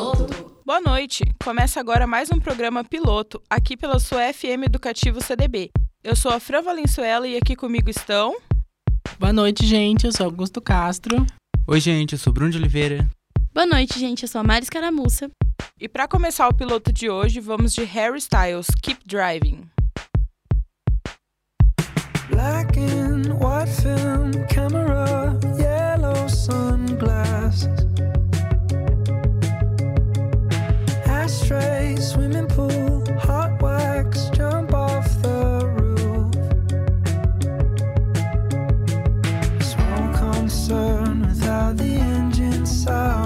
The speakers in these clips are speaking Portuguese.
Piloto. Boa noite. Começa agora mais um programa piloto aqui pela sua FM Educativo CDB. Eu sou a Fran Valenzuela e aqui comigo estão. Boa noite, gente. Eu sou Augusto Castro. Oi, gente. Eu sou Bruno de Oliveira. Boa noite, gente. Eu sou a Maris E para começar o piloto de hoje, vamos de Harry Styles, Keep Driving. Black and white film, camera, yellow sunglasses. swimming pool, hot wax, jump off the roof. Small concern without the engine sound.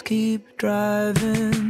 keep driving.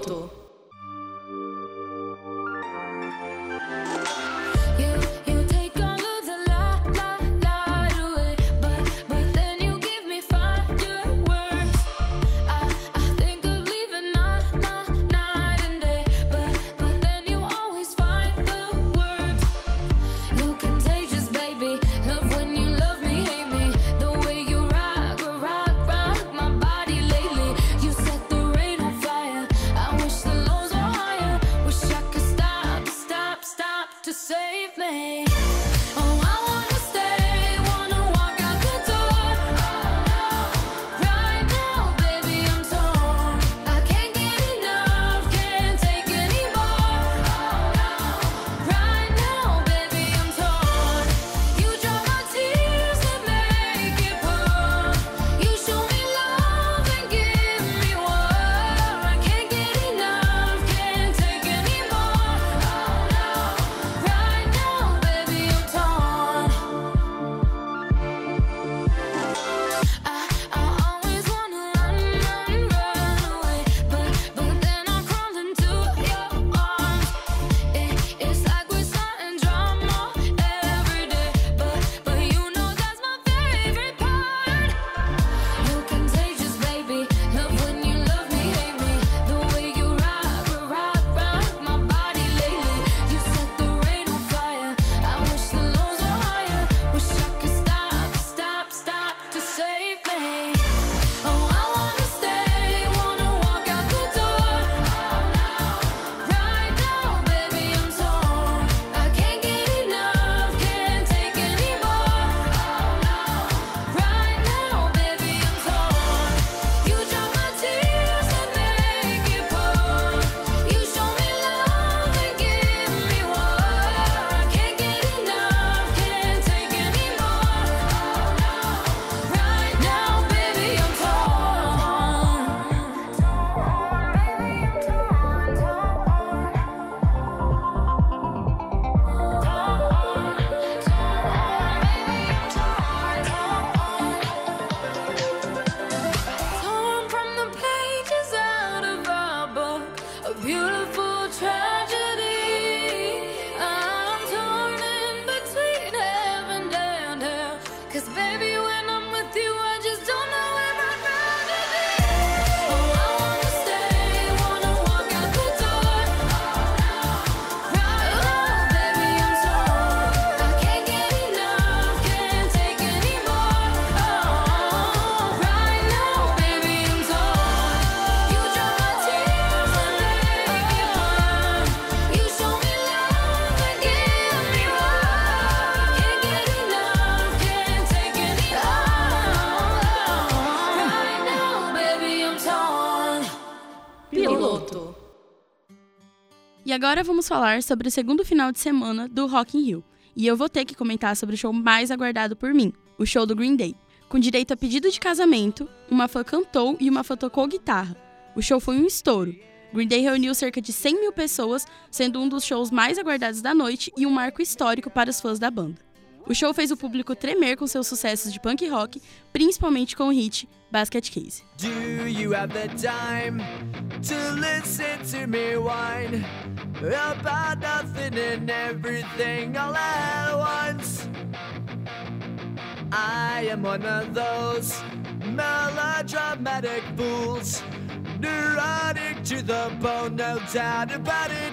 outro. Agora vamos falar sobre o segundo final de semana do Rock in Rio. E eu vou ter que comentar sobre o show mais aguardado por mim, o show do Green Day. Com direito a pedido de casamento, uma fã cantou e uma fã tocou guitarra. O show foi um estouro. Green Day reuniu cerca de 100 mil pessoas, sendo um dos shows mais aguardados da noite e um marco histórico para os fãs da banda. O show fez o público tremer com seus sucessos de punk rock, principalmente com o hit Basket Case. I am one of those melodramatic fools, neurotic to the bone, no doubt about it.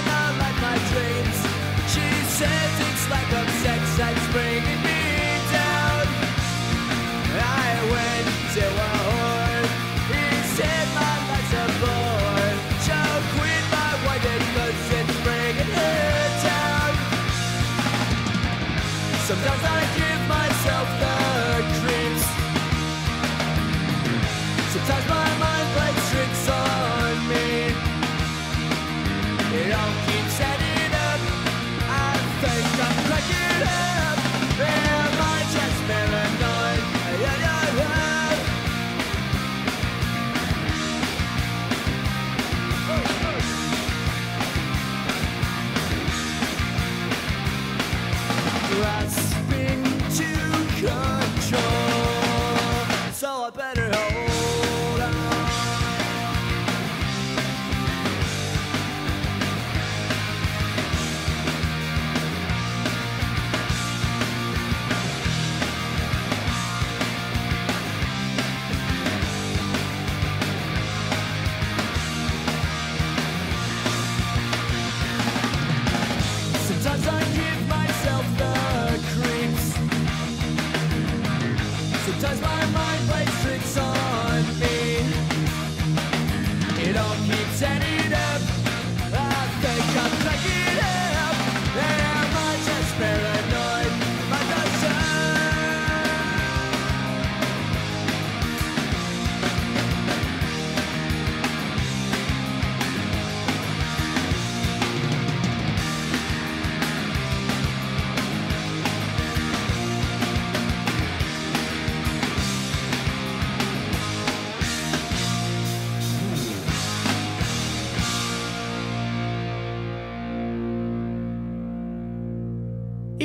it's like of sex that's bringing me down. I went to a whore. He said my life's a bore. So quit my wife because it's bringing her down. Sometimes I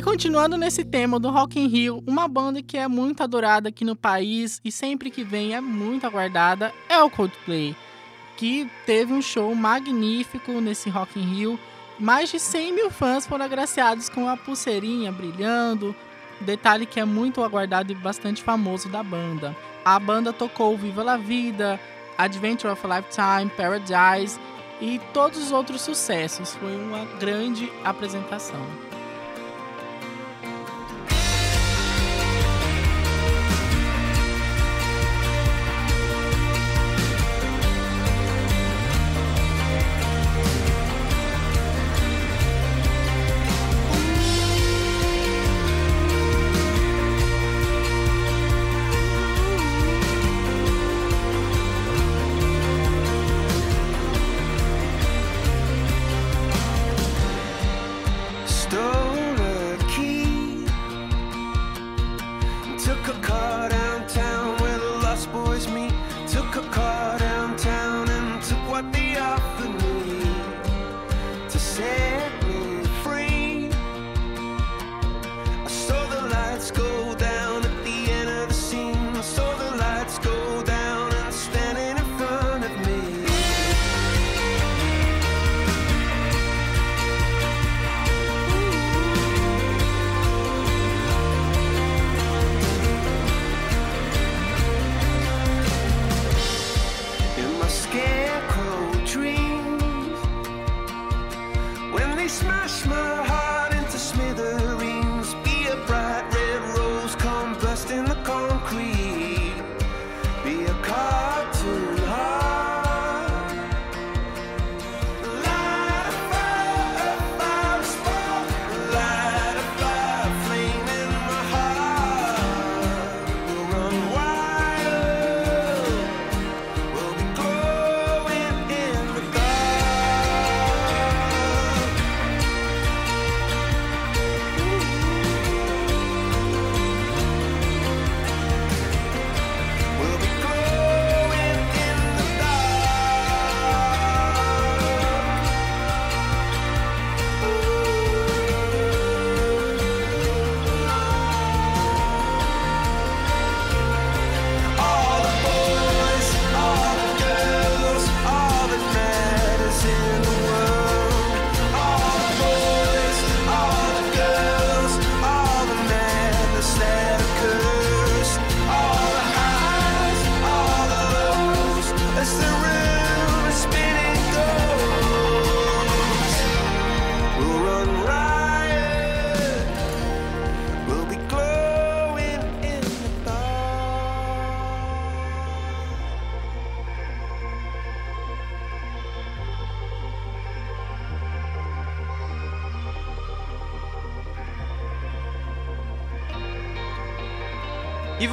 continuando nesse tema do Rock in Rio, uma banda que é muito adorada aqui no país e sempre que vem é muito aguardada é o Coldplay, que teve um show magnífico nesse Rock in Rio. Mais de 100 mil fãs foram agraciados com a pulseirinha brilhando, detalhe que é muito aguardado e bastante famoso da banda. A banda tocou Viva la Vida, Adventure of a Lifetime, Paradise e todos os outros sucessos. Foi uma grande apresentação.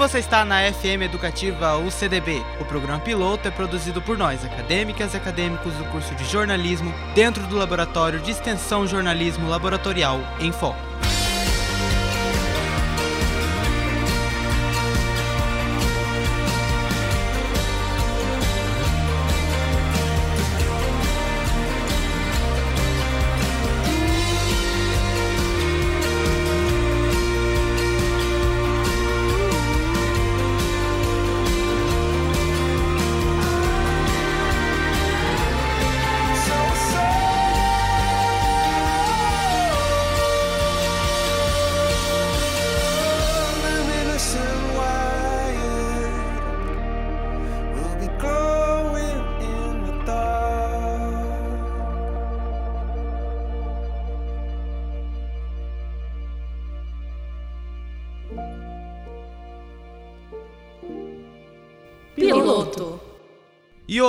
Você está na FM Educativa UCDB. O programa piloto é produzido por nós, acadêmicas e acadêmicos do curso de jornalismo, dentro do Laboratório de Extensão Jornalismo Laboratorial em Foco.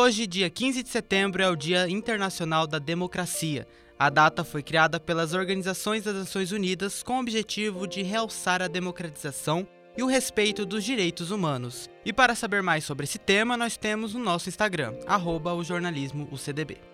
Hoje, dia 15 de setembro, é o Dia Internacional da Democracia. A data foi criada pelas Organizações das Nações Unidas com o objetivo de realçar a democratização e o respeito dos direitos humanos. E para saber mais sobre esse tema, nós temos o nosso Instagram, arroba o jornalismo UCDB.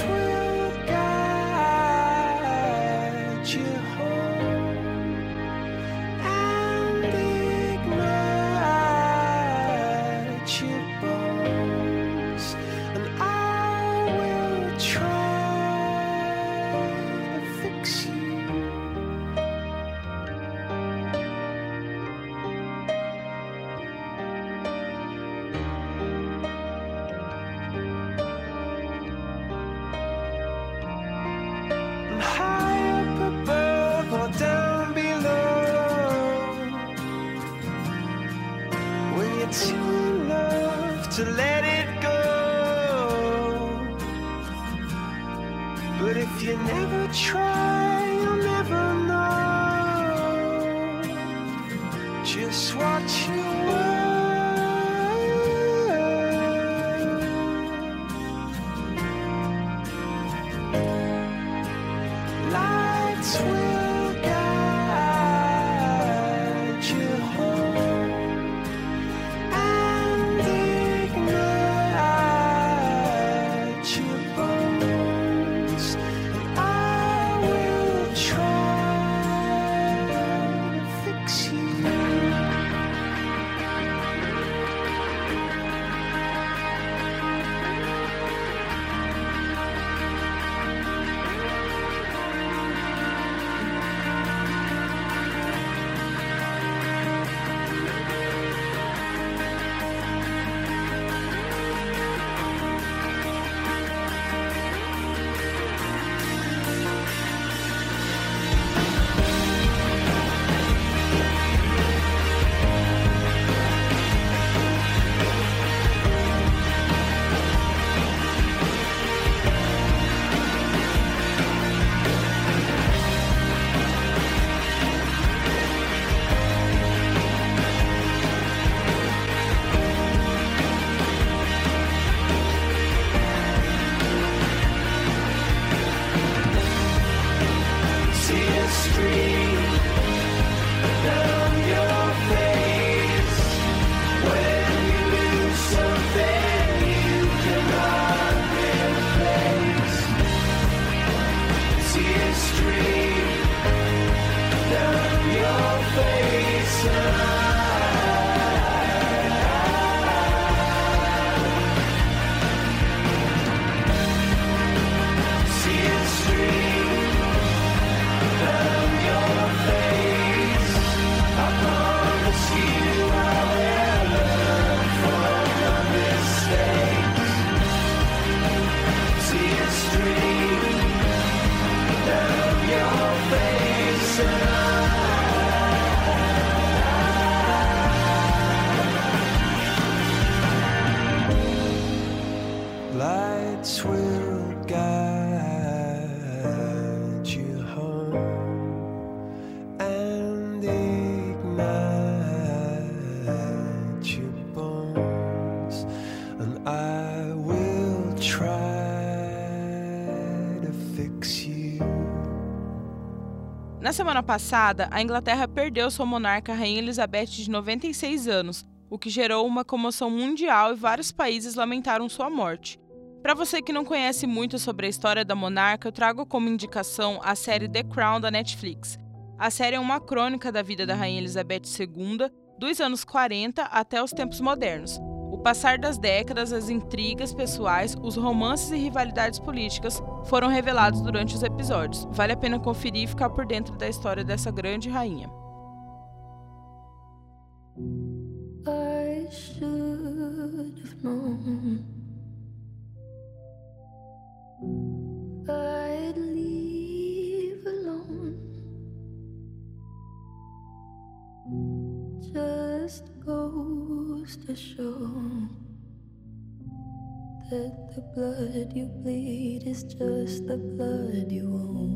sweet. free. Will guide you home and ignite your bones, and I will try to fix you. Na semana passada, a Inglaterra perdeu sua monarca Rainha Elizabeth de 96 anos, o que gerou uma comoção mundial e vários países lamentaram sua morte. Para você que não conhece muito sobre a história da monarca, eu trago como indicação a série The Crown da Netflix. A série é uma crônica da vida da Rainha Elizabeth II, dos anos 40 até os tempos modernos. O passar das décadas, as intrigas pessoais, os romances e rivalidades políticas foram revelados durante os episódios. Vale a pena conferir e ficar por dentro da história dessa grande rainha. You bleed is just the blood you own.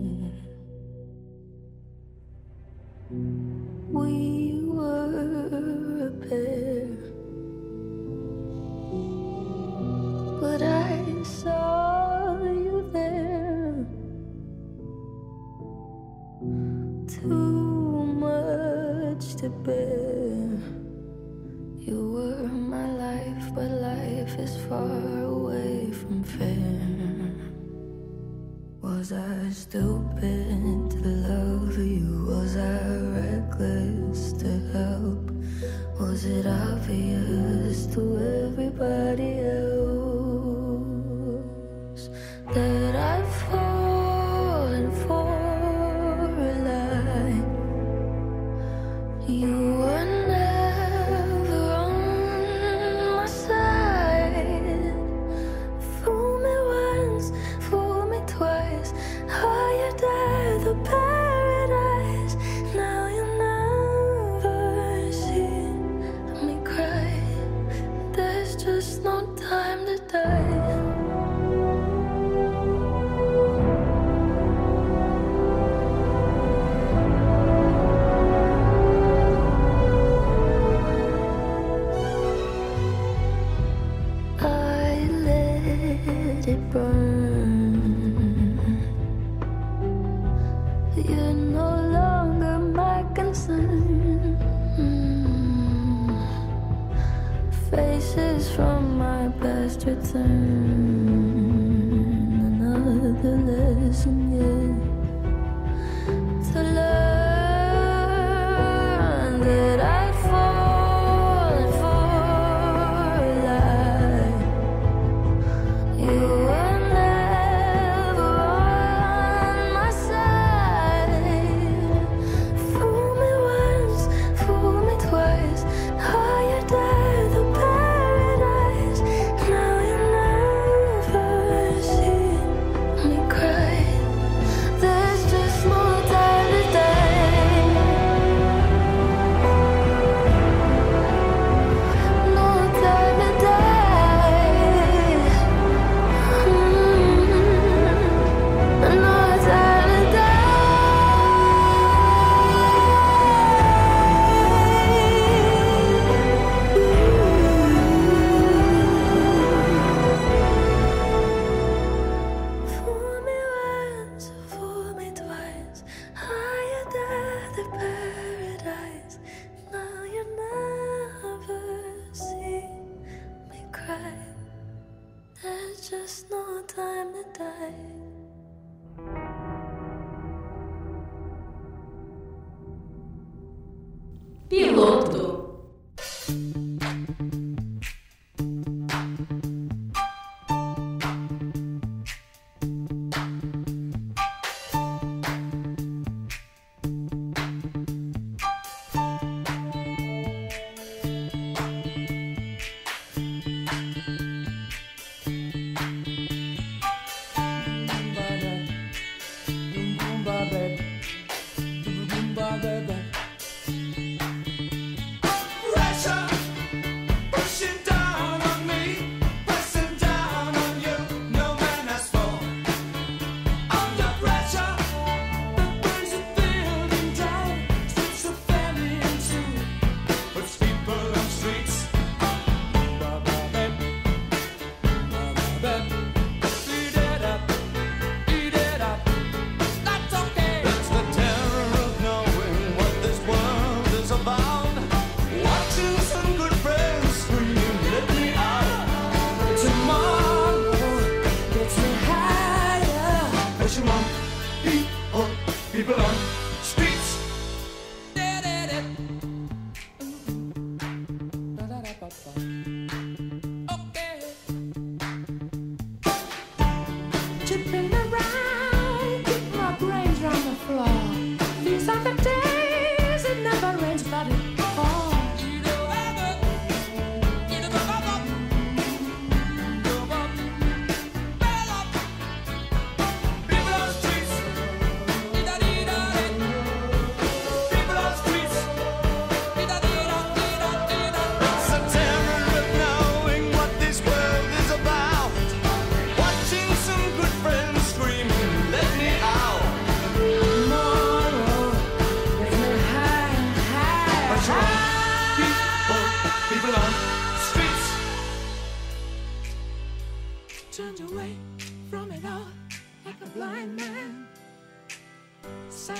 sat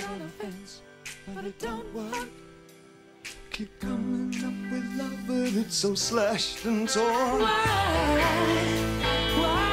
but it don't work. Keep coming up with love, but it's so slashed and torn. Why? Why?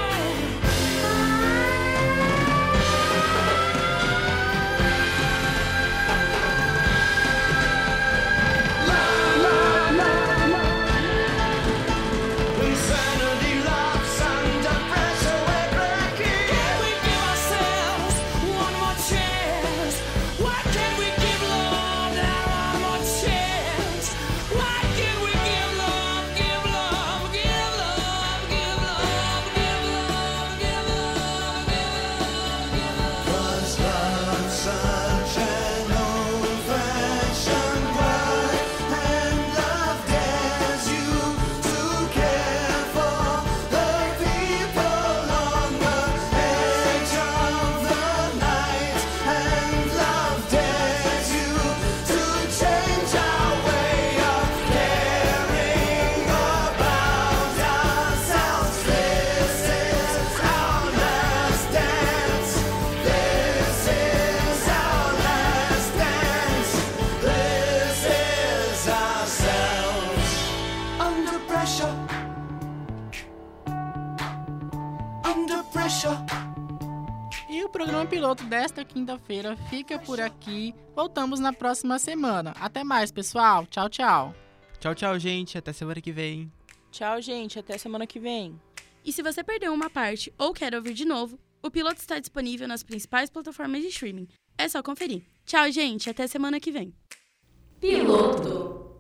esta quinta-feira fica por aqui. Voltamos na próxima semana. Até mais, pessoal. Tchau, tchau. Tchau, tchau, gente. Até semana que vem. Tchau, gente. Até semana que vem. E se você perdeu uma parte ou quer ouvir de novo, o piloto está disponível nas principais plataformas de streaming. É só conferir. Tchau, gente. Até semana que vem. Piloto.